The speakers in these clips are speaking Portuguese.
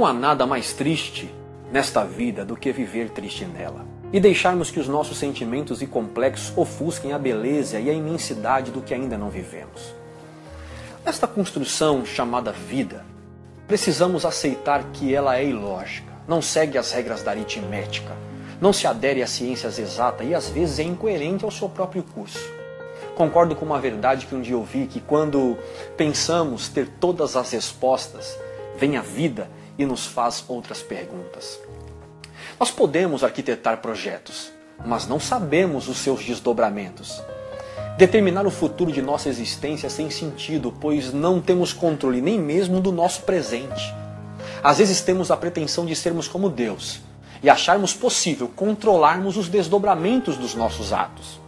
Não há nada mais triste nesta vida do que viver triste nela e deixarmos que os nossos sentimentos e complexos ofusquem a beleza e a imensidade do que ainda não vivemos. Nesta construção chamada vida, precisamos aceitar que ela é ilógica, não segue as regras da aritmética, não se adere às ciências exatas e às vezes é incoerente ao seu próprio curso. Concordo com uma verdade que um dia ouvi que quando pensamos ter todas as respostas, vem a vida e nos faz outras perguntas. Nós podemos arquitetar projetos, mas não sabemos os seus desdobramentos. Determinar o futuro de nossa existência é sem sentido, pois não temos controle nem mesmo do nosso presente. Às vezes temos a pretensão de sermos como Deus e acharmos possível controlarmos os desdobramentos dos nossos atos.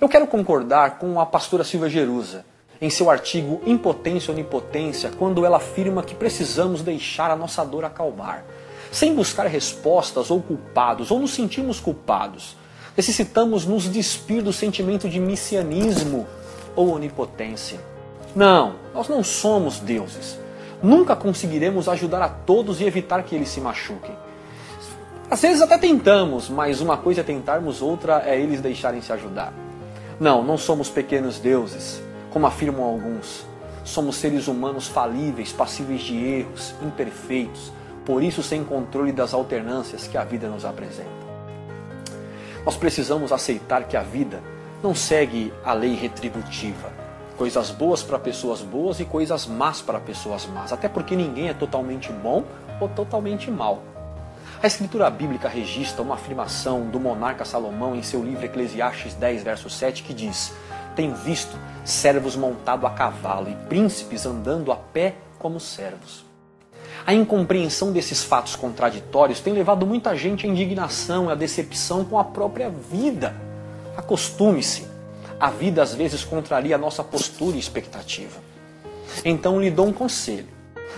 Eu quero concordar com a pastora Silvia Jerusa em seu artigo Impotência ou Onipotência, quando ela afirma que precisamos deixar a nossa dor acalmar sem buscar respostas ou culpados, ou nos sentirmos culpados. Necessitamos nos despir do sentimento de messianismo ou onipotência. Não, nós não somos deuses. Nunca conseguiremos ajudar a todos e evitar que eles se machuquem. Às vezes até tentamos, mas uma coisa é tentarmos, outra é eles deixarem se ajudar. Não, não somos pequenos deuses, como afirmam alguns. Somos seres humanos falíveis, passíveis de erros, imperfeitos, por isso sem controle das alternâncias que a vida nos apresenta. Nós precisamos aceitar que a vida não segue a lei retributiva. Coisas boas para pessoas boas e coisas más para pessoas más. Até porque ninguém é totalmente bom ou totalmente mal. A escritura bíblica registra uma afirmação do monarca Salomão em seu livro Eclesiastes 10, verso 7, que diz: Tenho visto servos montados a cavalo e príncipes andando a pé como servos. A incompreensão desses fatos contraditórios tem levado muita gente à indignação e à decepção com a própria vida. Acostume-se. A vida às vezes contraria a nossa postura e expectativa. Então lhe dou um conselho.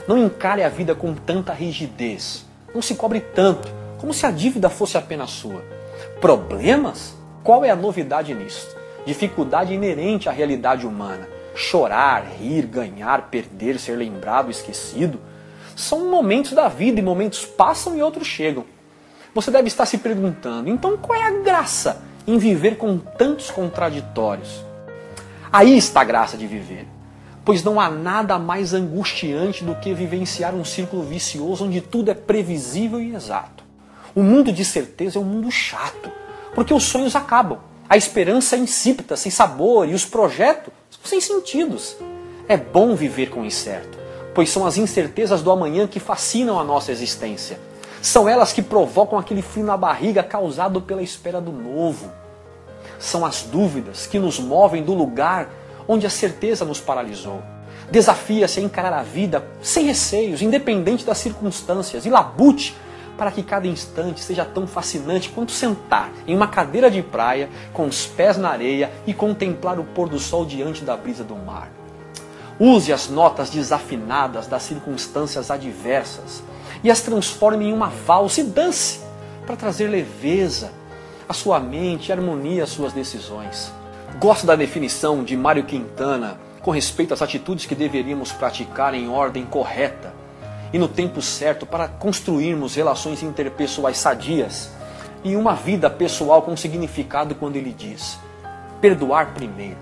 Não encare a vida com tanta rigidez. Não se cobre tanto, como se a dívida fosse apenas sua. Problemas? Qual é a novidade nisso? Dificuldade inerente à realidade humana. Chorar, rir, ganhar, perder, ser lembrado, esquecido são momentos da vida e momentos passam e outros chegam. Você deve estar se perguntando, então qual é a graça em viver com tantos contraditórios? Aí está a graça de viver, pois não há nada mais angustiante do que vivenciar um círculo vicioso onde tudo é previsível e exato. O mundo de certeza é um mundo chato, porque os sonhos acabam, a esperança é insípida, sem sabor e os projetos sem sentidos. É bom viver com o incerto pois são as incertezas do amanhã que fascinam a nossa existência. São elas que provocam aquele frio na barriga causado pela espera do novo. São as dúvidas que nos movem do lugar onde a certeza nos paralisou. Desafia-se a encarar a vida sem receios, independente das circunstâncias, e labute para que cada instante seja tão fascinante quanto sentar em uma cadeira de praia com os pés na areia e contemplar o pôr do sol diante da brisa do mar. Use as notas desafinadas das circunstâncias adversas e as transforme em uma valsa e dance para trazer leveza à sua mente e harmonia às suas decisões. Gosto da definição de Mário Quintana com respeito às atitudes que deveríamos praticar em ordem correta e no tempo certo para construirmos relações interpessoais sadias e uma vida pessoal com significado quando ele diz: perdoar primeiro,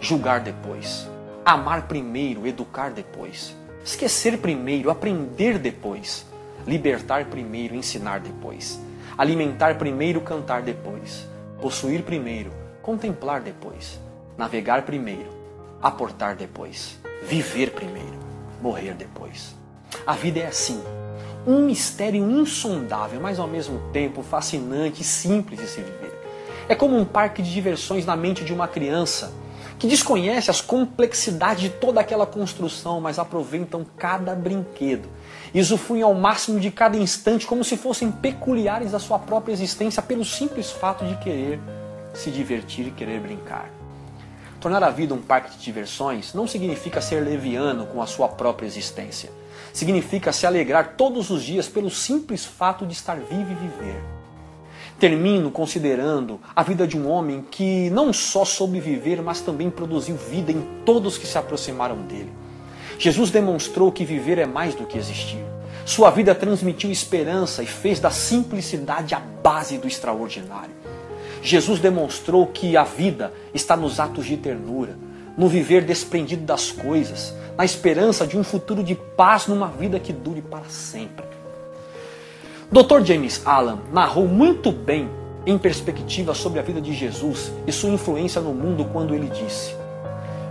julgar depois. Amar primeiro, educar depois. Esquecer primeiro, aprender depois. Libertar primeiro, ensinar depois. Alimentar primeiro, cantar depois. Possuir primeiro, contemplar depois. Navegar primeiro, aportar depois. Viver primeiro, morrer depois. A vida é assim. Um mistério insondável, mas ao mesmo tempo fascinante e simples de se viver. É como um parque de diversões na mente de uma criança que desconhece as complexidades de toda aquela construção, mas aproveitam cada brinquedo usufruem ao máximo de cada instante como se fossem peculiares da sua própria existência pelo simples fato de querer se divertir e querer brincar. Tornar a vida um parque de diversões não significa ser leviano com a sua própria existência. Significa se alegrar todos os dias pelo simples fato de estar vivo e viver Termino considerando a vida de um homem que não só soube viver, mas também produziu vida em todos que se aproximaram dele. Jesus demonstrou que viver é mais do que existir. Sua vida transmitiu esperança e fez da simplicidade a base do extraordinário. Jesus demonstrou que a vida está nos atos de ternura, no viver desprendido das coisas, na esperança de um futuro de paz numa vida que dure para sempre. Dr. James Allen narrou muito bem em perspectiva sobre a vida de Jesus e sua influência no mundo quando ele disse: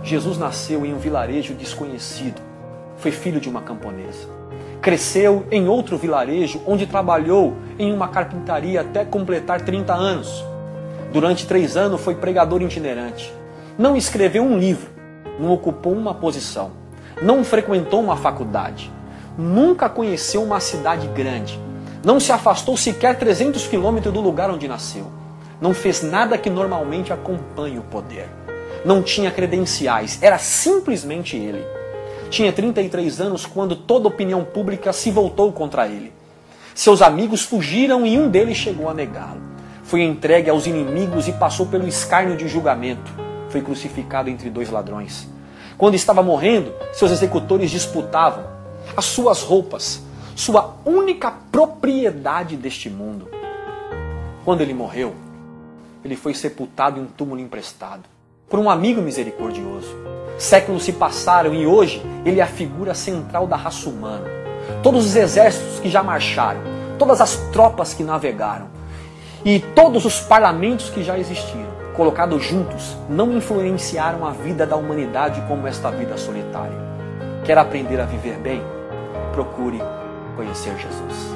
Jesus nasceu em um vilarejo desconhecido, foi filho de uma camponesa. Cresceu em outro vilarejo onde trabalhou em uma carpintaria até completar 30 anos. Durante três anos foi pregador itinerante. Não escreveu um livro, não ocupou uma posição, não frequentou uma faculdade, nunca conheceu uma cidade grande, não se afastou sequer 300 quilômetros do lugar onde nasceu, não fez nada que normalmente acompanhe o poder, não tinha credenciais, era simplesmente ele. Tinha 33 anos quando toda a opinião pública se voltou contra ele. Seus amigos fugiram e um deles chegou a negá-lo. Foi entregue aos inimigos e passou pelo escárnio de julgamento. Foi crucificado entre dois ladrões. Quando estava morrendo, seus executores disputavam as suas roupas, sua única propriedade deste mundo. Quando ele morreu, ele foi sepultado em um túmulo emprestado por um amigo misericordioso. Séculos se passaram e hoje ele é a figura central da raça humana. Todos os exércitos que já marcharam, todas as tropas que navegaram e todos os parlamentos que já existiram, colocados juntos, não influenciaram a vida da humanidade como esta vida solitária. Quer aprender a viver bem? Procure conhecer Jesus.